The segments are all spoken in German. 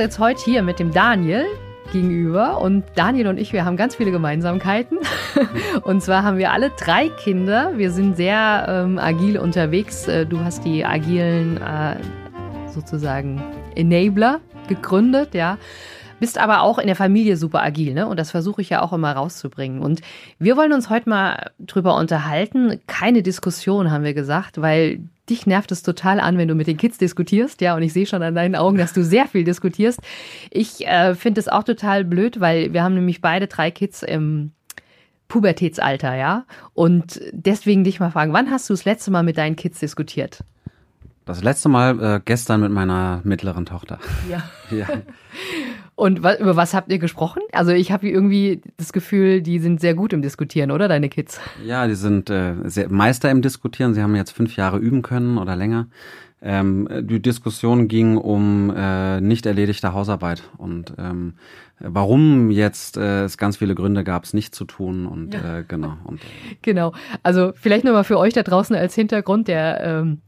Sitze heute hier mit dem Daniel gegenüber und Daniel und ich, wir haben ganz viele Gemeinsamkeiten. Und zwar haben wir alle drei Kinder. Wir sind sehr ähm, agil unterwegs. Äh, du hast die agilen äh, sozusagen Enabler gegründet, ja. Bist aber auch in der Familie super agil, ne? Und das versuche ich ja auch immer rauszubringen. Und wir wollen uns heute mal drüber unterhalten. Keine Diskussion, haben wir gesagt, weil dich nervt es total an, wenn du mit den Kids diskutierst, ja, und ich sehe schon an deinen Augen, dass du sehr viel diskutierst. Ich äh, finde es auch total blöd, weil wir haben nämlich beide drei Kids im Pubertätsalter, ja. Und deswegen dich mal fragen, wann hast du das letzte Mal mit deinen Kids diskutiert? Das letzte Mal äh, gestern mit meiner mittleren Tochter. Ja. ja. Und was, über was habt ihr gesprochen? Also ich habe irgendwie das Gefühl, die sind sehr gut im Diskutieren, oder deine Kids? Ja, die sind äh, sehr Meister im Diskutieren. Sie haben jetzt fünf Jahre üben können oder länger. Ähm, die Diskussion ging um äh, nicht erledigte Hausarbeit und ähm, warum jetzt äh, es ganz viele Gründe gab, es nicht zu tun und ja. äh, genau. Und, äh, genau. Also vielleicht nochmal für euch da draußen als Hintergrund, der ähm,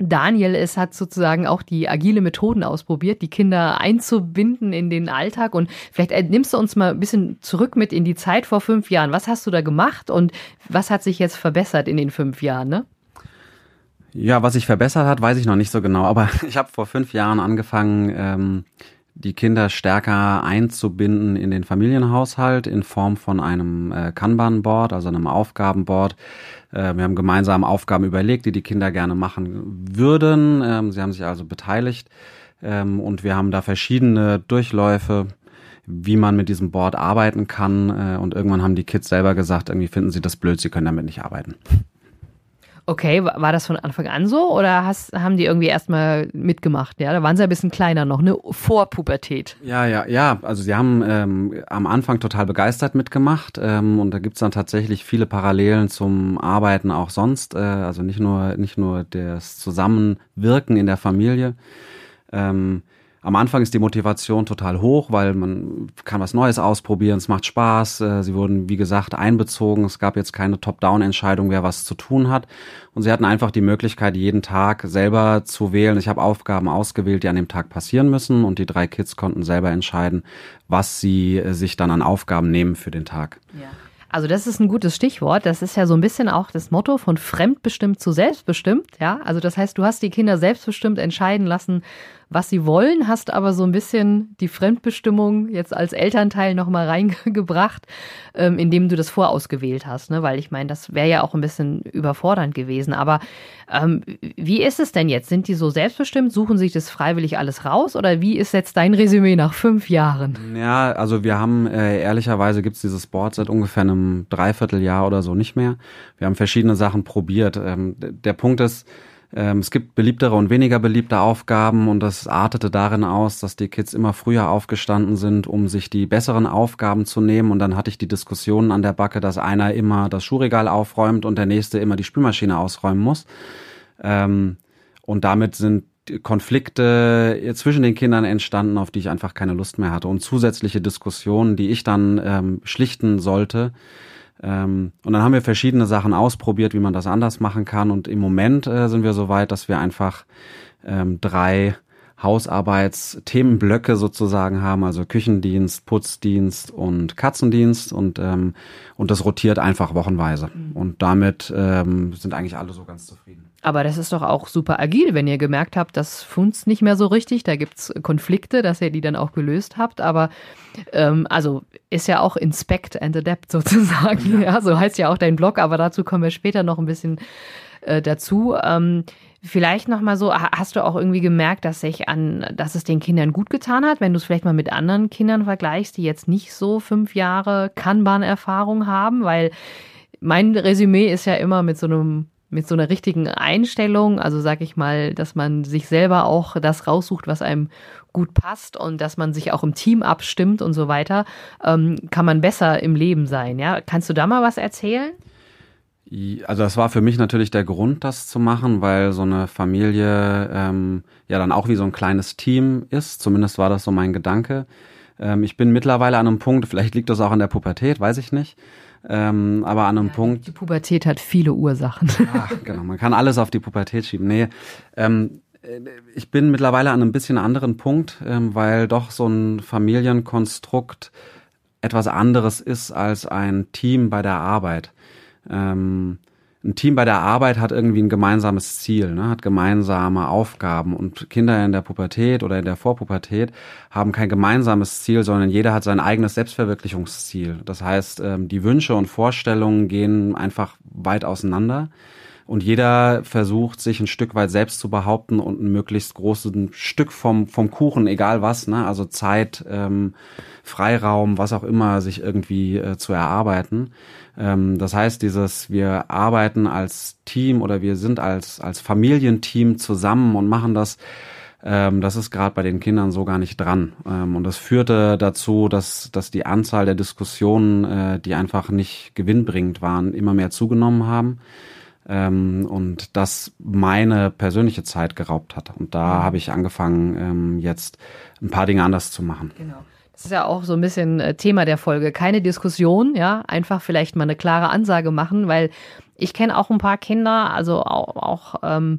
Daniel es hat sozusagen auch die agile Methoden ausprobiert, die Kinder einzubinden in den Alltag. Und vielleicht äh, nimmst du uns mal ein bisschen zurück mit in die Zeit vor fünf Jahren. Was hast du da gemacht und was hat sich jetzt verbessert in den fünf Jahren? Ne? Ja, was sich verbessert hat, weiß ich noch nicht so genau. Aber ich habe vor fünf Jahren angefangen, ähm, die Kinder stärker einzubinden in den Familienhaushalt in Form von einem äh, Kanban-Board, also einem Aufgabenboard. Äh, wir haben gemeinsam Aufgaben überlegt, die die Kinder gerne machen würden. Ähm, sie haben sich also beteiligt ähm, und wir haben da verschiedene Durchläufe, wie man mit diesem Board arbeiten kann. Äh, und irgendwann haben die Kids selber gesagt, irgendwie finden sie das blöd, sie können damit nicht arbeiten. Okay, war das von Anfang an so oder hast, haben die irgendwie erstmal mitgemacht? Ja, da waren sie ein bisschen kleiner noch, ne? Vor Pubertät. Ja, ja, ja. Also sie haben ähm, am Anfang total begeistert mitgemacht ähm, und da gibt's dann tatsächlich viele Parallelen zum Arbeiten auch sonst. Äh, also nicht nur, nicht nur das Zusammenwirken in der Familie. Ähm, am Anfang ist die Motivation total hoch, weil man kann was Neues ausprobieren, es macht Spaß. Äh, sie wurden, wie gesagt, einbezogen. Es gab jetzt keine Top-Down-Entscheidung, wer was zu tun hat. Und sie hatten einfach die Möglichkeit, jeden Tag selber zu wählen. Ich habe Aufgaben ausgewählt, die an dem Tag passieren müssen. Und die drei Kids konnten selber entscheiden, was sie äh, sich dann an Aufgaben nehmen für den Tag. Ja. Also das ist ein gutes Stichwort. Das ist ja so ein bisschen auch das Motto von fremdbestimmt zu selbstbestimmt. Ja, also das heißt, du hast die Kinder selbstbestimmt entscheiden lassen, was sie wollen, hast aber so ein bisschen die Fremdbestimmung jetzt als Elternteil nochmal reingebracht, ähm, indem du das vorausgewählt hast. Ne? Weil ich meine, das wäre ja auch ein bisschen überfordernd gewesen. Aber ähm, wie ist es denn jetzt? Sind die so selbstbestimmt? Suchen sich das freiwillig alles raus? Oder wie ist jetzt dein Resümee nach fünf Jahren? Ja, also wir haben äh, ehrlicherweise gibt's dieses Board seit ungefähr einem Dreivierteljahr oder so nicht mehr. Wir haben verschiedene Sachen probiert. Ähm, der Punkt ist, es gibt beliebtere und weniger beliebte Aufgaben und das artete darin aus, dass die Kids immer früher aufgestanden sind, um sich die besseren Aufgaben zu nehmen. Und dann hatte ich die Diskussion an der Backe, dass einer immer das Schuhregal aufräumt und der nächste immer die Spülmaschine ausräumen muss. Ähm, und damit sind Konflikte zwischen den Kindern entstanden, auf die ich einfach keine Lust mehr hatte. Und zusätzliche Diskussionen, die ich dann ähm, schlichten sollte, ähm, und dann haben wir verschiedene Sachen ausprobiert, wie man das anders machen kann. Und im Moment äh, sind wir so weit, dass wir einfach ähm, drei Hausarbeitsthemenblöcke sozusagen haben, also Küchendienst, Putzdienst und Katzendienst und ähm, und das rotiert einfach wochenweise mhm. und damit ähm, sind eigentlich alle so ganz zufrieden. Aber das ist doch auch super agil, wenn ihr gemerkt habt, das funzt nicht mehr so richtig, da gibt's Konflikte, dass ihr die dann auch gelöst habt. Aber ähm, also ist ja auch Inspect and Adapt sozusagen. Ja. ja, so heißt ja auch dein Blog, aber dazu kommen wir später noch ein bisschen äh, dazu. Ähm, vielleicht nochmal so, hast du auch irgendwie gemerkt, dass sich an, dass es den Kindern gut getan hat, wenn du es vielleicht mal mit anderen Kindern vergleichst, die jetzt nicht so fünf Jahre Kanban-Erfahrung haben? Weil mein Resümee ist ja immer mit so einem mit so einer richtigen Einstellung, also sag ich mal, dass man sich selber auch das raussucht, was einem gut passt und dass man sich auch im Team abstimmt und so weiter, ähm, kann man besser im Leben sein. Ja, kannst du da mal was erzählen? Also das war für mich natürlich der Grund, das zu machen, weil so eine Familie ähm, ja dann auch wie so ein kleines Team ist. Zumindest war das so mein Gedanke. Ähm, ich bin mittlerweile an einem Punkt, vielleicht liegt das auch an der Pubertät, weiß ich nicht. Ähm, aber an einem ja, Punkt. Die Pubertät hat viele Ursachen. Ja, genau. Man kann alles auf die Pubertät schieben. Nee, ähm, ich bin mittlerweile an einem bisschen anderen Punkt, ähm, weil doch so ein Familienkonstrukt etwas anderes ist als ein Team bei der Arbeit. Ähm, ein Team bei der Arbeit hat irgendwie ein gemeinsames Ziel, ne, hat gemeinsame Aufgaben und Kinder in der Pubertät oder in der Vorpubertät haben kein gemeinsames Ziel, sondern jeder hat sein eigenes Selbstverwirklichungsziel. Das heißt, ähm, die Wünsche und Vorstellungen gehen einfach weit auseinander und jeder versucht, sich ein Stück weit selbst zu behaupten und ein möglichst großes Stück vom, vom Kuchen, egal was, ne? also Zeit, ähm, Freiraum, was auch immer, sich irgendwie äh, zu erarbeiten. Ähm, das heißt, dieses, wir arbeiten als Team oder wir sind als, als Familienteam zusammen und machen das, ähm, das ist gerade bei den Kindern so gar nicht dran. Ähm, und das führte dazu, dass, dass die Anzahl der Diskussionen, äh, die einfach nicht gewinnbringend waren, immer mehr zugenommen haben ähm, und das meine persönliche Zeit geraubt hat. Und da mhm. habe ich angefangen, ähm, jetzt ein paar Dinge anders zu machen. Genau. Das ist ja auch so ein bisschen äh, Thema der Folge. Keine Diskussion, ja, einfach vielleicht mal eine klare Ansage machen, weil ich kenne auch ein paar Kinder, also auch, auch ähm,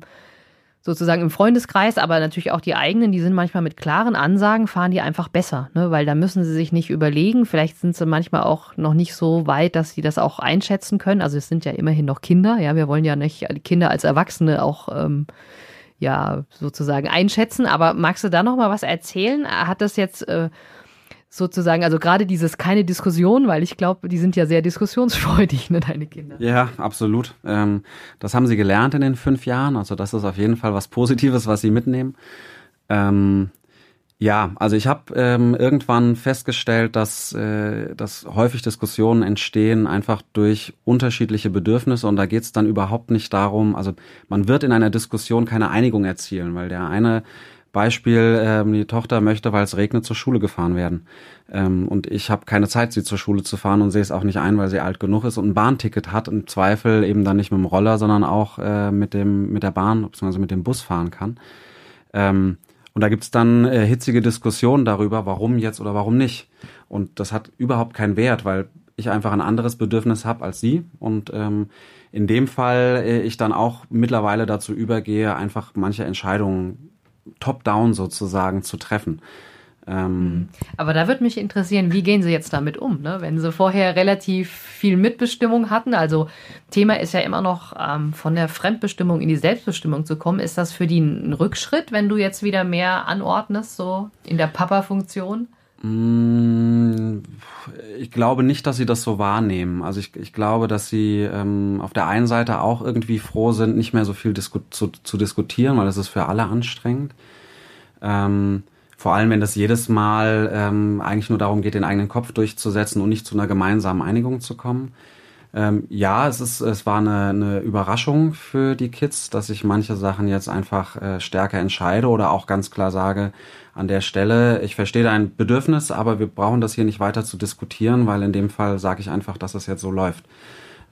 sozusagen im Freundeskreis, aber natürlich auch die eigenen, die sind manchmal mit klaren Ansagen, fahren die einfach besser, ne? weil da müssen sie sich nicht überlegen. Vielleicht sind sie manchmal auch noch nicht so weit, dass sie das auch einschätzen können. Also es sind ja immerhin noch Kinder, ja, wir wollen ja nicht Kinder als Erwachsene auch ähm, ja sozusagen einschätzen. Aber magst du da noch mal was erzählen? Hat das jetzt äh, sozusagen, also gerade dieses keine Diskussion, weil ich glaube, die sind ja sehr diskussionsfreudig, ne, deine Kinder. Ja, absolut. Ähm, das haben sie gelernt in den fünf Jahren. Also das ist auf jeden Fall was Positives, was sie mitnehmen. Ähm, ja, also ich habe ähm, irgendwann festgestellt, dass, äh, dass häufig Diskussionen entstehen einfach durch unterschiedliche Bedürfnisse und da geht es dann überhaupt nicht darum, also man wird in einer Diskussion keine Einigung erzielen, weil der eine Beispiel, ähm, die Tochter möchte, weil es regnet, zur Schule gefahren werden. Ähm, und ich habe keine Zeit, sie zur Schule zu fahren und sehe es auch nicht ein, weil sie alt genug ist und ein Bahnticket hat, im Zweifel eben dann nicht mit dem Roller, sondern auch äh, mit, dem, mit der Bahn bzw. mit dem Bus fahren kann. Ähm, und da gibt's dann äh, hitzige Diskussionen darüber, warum jetzt oder warum nicht. Und das hat überhaupt keinen Wert, weil ich einfach ein anderes Bedürfnis habe als sie. Und ähm, in dem Fall äh, ich dann auch mittlerweile dazu übergehe, einfach manche Entscheidungen top-down sozusagen zu treffen. Ähm. Aber da würde mich interessieren, wie gehen Sie jetzt damit um? Ne? Wenn Sie vorher relativ viel Mitbestimmung hatten, also Thema ist ja immer noch ähm, von der Fremdbestimmung in die Selbstbestimmung zu kommen, ist das für die ein Rückschritt, wenn du jetzt wieder mehr anordnest, so in der Papa-Funktion? Mm, ich glaube nicht, dass sie das so wahrnehmen. Also ich, ich glaube, dass sie ähm, auf der einen Seite auch irgendwie froh sind, nicht mehr so viel disku zu, zu diskutieren, weil das ist für alle anstrengend. Ähm, vor allem, wenn das jedes Mal ähm, eigentlich nur darum geht, den eigenen Kopf durchzusetzen und nicht zu einer gemeinsamen Einigung zu kommen. Ähm, ja, es ist, es war eine, eine Überraschung für die Kids, dass ich manche Sachen jetzt einfach äh, stärker entscheide oder auch ganz klar sage, an der Stelle, ich verstehe dein Bedürfnis, aber wir brauchen das hier nicht weiter zu diskutieren, weil in dem Fall sage ich einfach, dass es jetzt so läuft.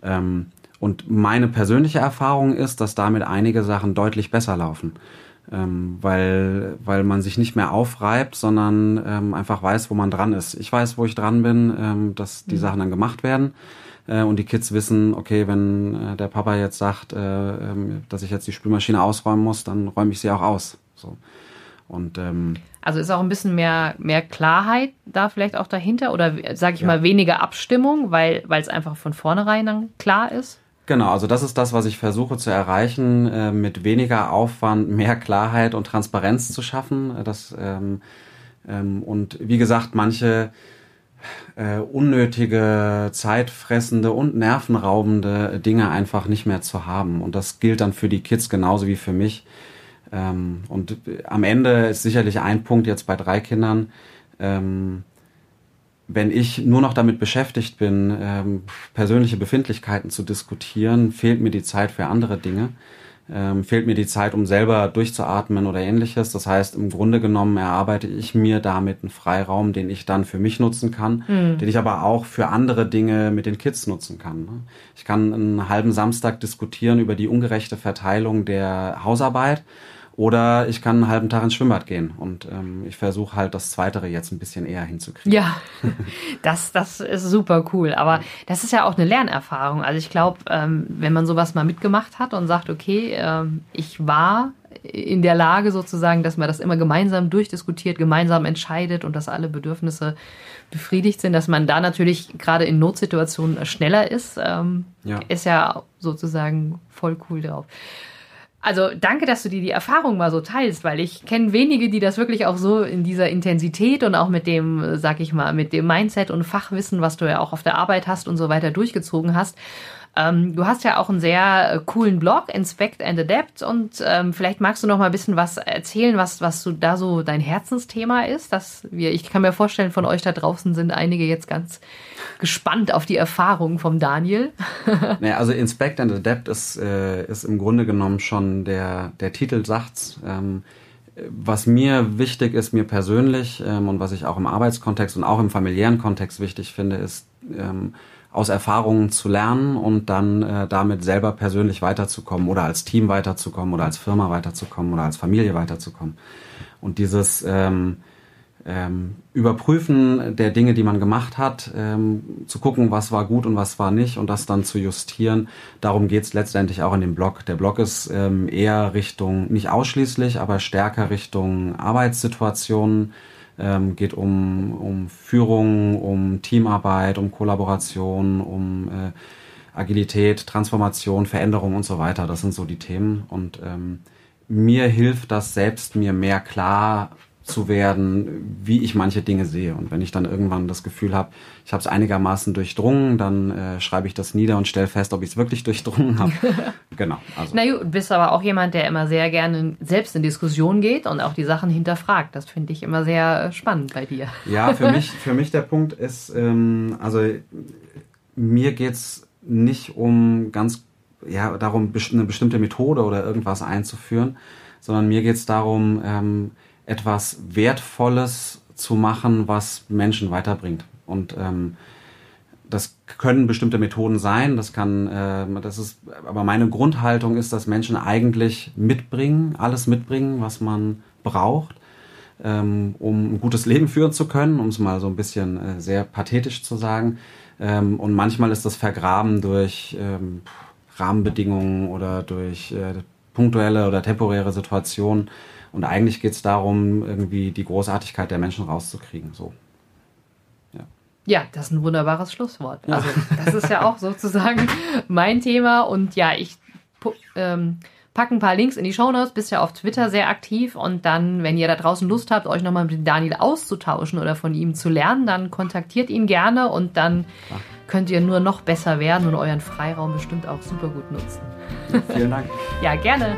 Ähm, und meine persönliche Erfahrung ist, dass damit einige Sachen deutlich besser laufen. Ähm, weil, weil man sich nicht mehr aufreibt, sondern ähm, einfach weiß, wo man dran ist. Ich weiß, wo ich dran bin, ähm, dass die mhm. Sachen dann gemacht werden äh, und die Kids wissen, okay, wenn äh, der Papa jetzt sagt, äh, ähm, dass ich jetzt die Spülmaschine ausräumen muss, dann räume ich sie auch aus. So. Und ähm, also ist auch ein bisschen mehr, mehr Klarheit da vielleicht auch dahinter oder sage ich ja. mal weniger Abstimmung, weil weil es einfach von vornherein dann klar ist? Genau, also das ist das, was ich versuche zu erreichen, äh, mit weniger Aufwand mehr Klarheit und Transparenz zu schaffen. Das, ähm, ähm, und wie gesagt, manche äh, unnötige, zeitfressende und nervenraubende Dinge einfach nicht mehr zu haben. Und das gilt dann für die Kids genauso wie für mich. Ähm, und am Ende ist sicherlich ein Punkt jetzt bei drei Kindern, ähm, wenn ich nur noch damit beschäftigt bin, ähm, persönliche Befindlichkeiten zu diskutieren, fehlt mir die Zeit für andere Dinge. Ähm, fehlt mir die Zeit, um selber durchzuatmen oder ähnliches. Das heißt, im Grunde genommen erarbeite ich mir damit einen Freiraum, den ich dann für mich nutzen kann, mhm. den ich aber auch für andere Dinge mit den Kids nutzen kann. Ne? Ich kann einen halben Samstag diskutieren über die ungerechte Verteilung der Hausarbeit oder ich kann einen halben Tag ins Schwimmbad gehen. Und ähm, ich versuche halt das Zweitere jetzt ein bisschen eher hinzukriegen. Ja, das, das ist super cool. Aber das ist ja auch eine Lernerfahrung. Also ich glaube, ähm, wenn man sowas mal mitgemacht hat und sagt, okay, ähm, ich war in der Lage sozusagen, dass man das immer gemeinsam durchdiskutiert, gemeinsam entscheidet und dass alle Bedürfnisse befriedigt sind, dass man da natürlich gerade in Notsituationen schneller ist, ähm, ja. ist ja sozusagen voll cool drauf. Also danke, dass du dir die Erfahrung mal so teilst, weil ich kenne wenige, die das wirklich auch so in dieser Intensität und auch mit dem, sag ich mal, mit dem Mindset und Fachwissen, was du ja auch auf der Arbeit hast und so weiter durchgezogen hast. Ähm, du hast ja auch einen sehr äh, coolen Blog, Inspect and Adapt, und ähm, vielleicht magst du noch mal ein bisschen was erzählen, was, was du da so dein Herzensthema ist. Dass wir, ich kann mir vorstellen, von euch da draußen sind einige jetzt ganz gespannt auf die Erfahrungen vom Daniel. naja, also Inspect and Adapt ist, äh, ist im Grunde genommen schon der, der Titel sagt's. Ähm, was mir wichtig ist, mir persönlich ähm, und was ich auch im Arbeitskontext und auch im familiären Kontext wichtig finde, ist ähm, aus Erfahrungen zu lernen und dann äh, damit selber persönlich weiterzukommen oder als Team weiterzukommen oder als Firma weiterzukommen oder als Familie weiterzukommen. Und dieses ähm, ähm, Überprüfen der Dinge, die man gemacht hat, ähm, zu gucken, was war gut und was war nicht und das dann zu justieren. Darum geht's letztendlich auch in dem Blog. Der Blog ist ähm, eher Richtung, nicht ausschließlich, aber stärker Richtung Arbeitssituationen, ähm, geht um, um Führung, um Teamarbeit, um Kollaboration, um äh, Agilität, Transformation, Veränderung und so weiter. Das sind so die Themen. Und ähm, mir hilft das selbst, mir mehr klar zu werden, wie ich manche Dinge sehe. Und wenn ich dann irgendwann das Gefühl habe, ich habe es einigermaßen durchdrungen, dann äh, schreibe ich das nieder und stelle fest, ob ich es wirklich durchdrungen habe. genau. Also. Na gut, du bist aber auch jemand, der immer sehr gerne selbst in Diskussion geht und auch die Sachen hinterfragt. Das finde ich immer sehr äh, spannend bei dir. Ja, für mich, für mich der Punkt ist, ähm, also mir geht es nicht um ganz, ja, darum, eine bestimmte Methode oder irgendwas einzuführen, sondern mir geht es darum, ähm, etwas Wertvolles zu machen, was Menschen weiterbringt. Und ähm, das können bestimmte Methoden sein, das kann, äh, das ist, aber meine Grundhaltung ist, dass Menschen eigentlich mitbringen, alles mitbringen, was man braucht, ähm, um ein gutes Leben führen zu können, um es mal so ein bisschen äh, sehr pathetisch zu sagen. Ähm, und manchmal ist das vergraben durch ähm, Rahmenbedingungen oder durch äh, punktuelle oder temporäre Situationen. Und eigentlich geht es darum, irgendwie die Großartigkeit der Menschen rauszukriegen. So. Ja. ja, das ist ein wunderbares Schlusswort. Ja. Also, das ist ja auch sozusagen mein Thema. Und ja, ich ähm, packe ein paar Links in die Shownotes, bist ja auf Twitter sehr aktiv. Und dann, wenn ihr da draußen Lust habt, euch nochmal mit Daniel auszutauschen oder von ihm zu lernen, dann kontaktiert ihn gerne und dann Ach. könnt ihr nur noch besser werden und euren Freiraum bestimmt auch super gut nutzen. Vielen Dank. ja, gerne.